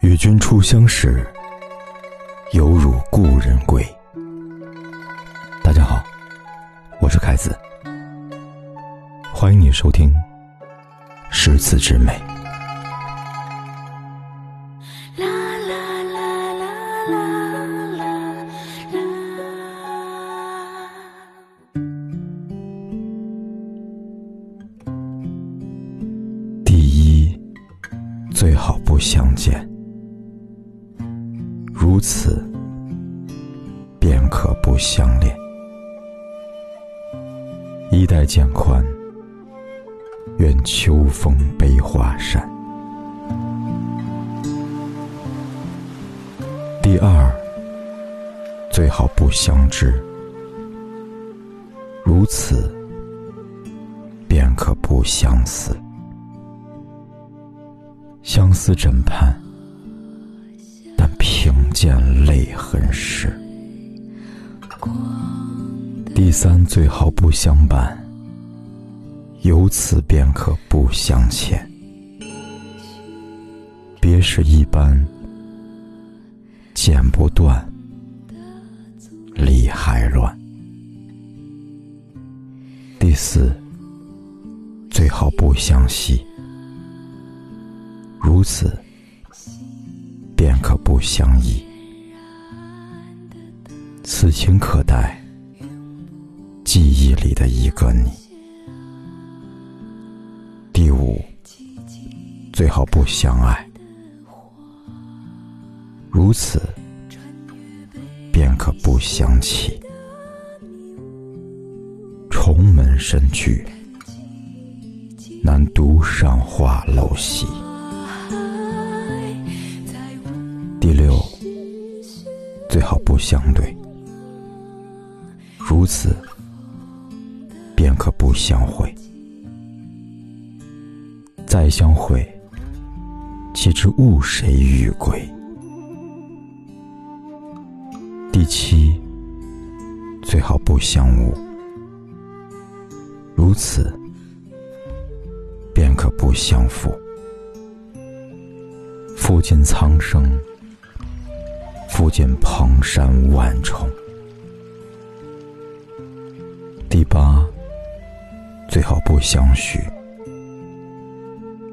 与君初相识，犹如故人归。大家好，我是凯子，欢迎你收听《诗词之美》。第一，最好不相见。此，便可不相恋。衣带渐宽，愿秋风悲画扇。第二，最好不相知。如此，便可不相思。相思枕畔。见泪痕湿。第三，最好不相伴，由此便可不相欠。别是一般，剪不断，理还乱。第四，最好不相惜，如此。便可不相依，此情可待记忆里的一个你。第五，最好不相爱，如此便可不相弃。重门深居，难独上画楼西。第六，最好不相对，如此便可不相会。再相会，岂知误谁与归？第七，最好不相误，如此便可不相负。负尽苍生。负尽蓬山万重。八，最好不相许，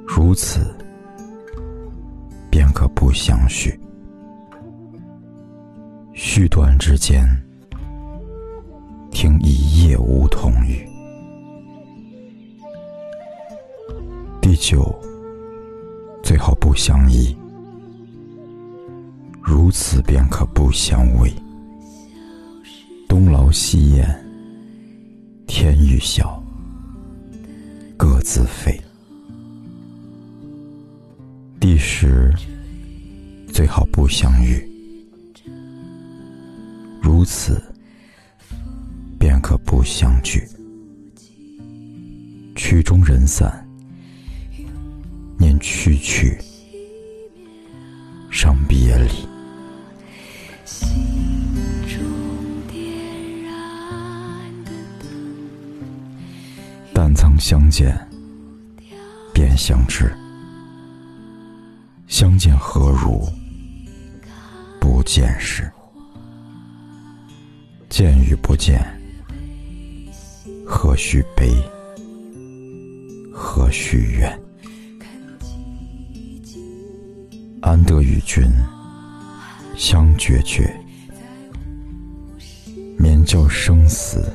如此便可不相续。续短之间，听一夜梧桐雨。第九，最好不相依。如此便可不相偎。东劳西延，欲笑，各自飞。第十，最好不相遇。如此，便可不相聚。曲终人散，念曲曲，曾相见，便相知。相见何如？不见时。见与不见，何须悲？何须怨？安得与君相决绝？免教生死。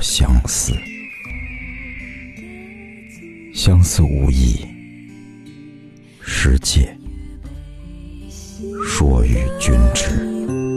相思，相思无益，世界说与君知。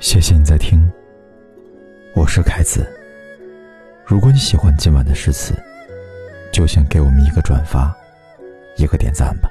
谢谢你在听，我是凯子。如果你喜欢今晚的诗词，就先给我们一个转发，一个点赞吧。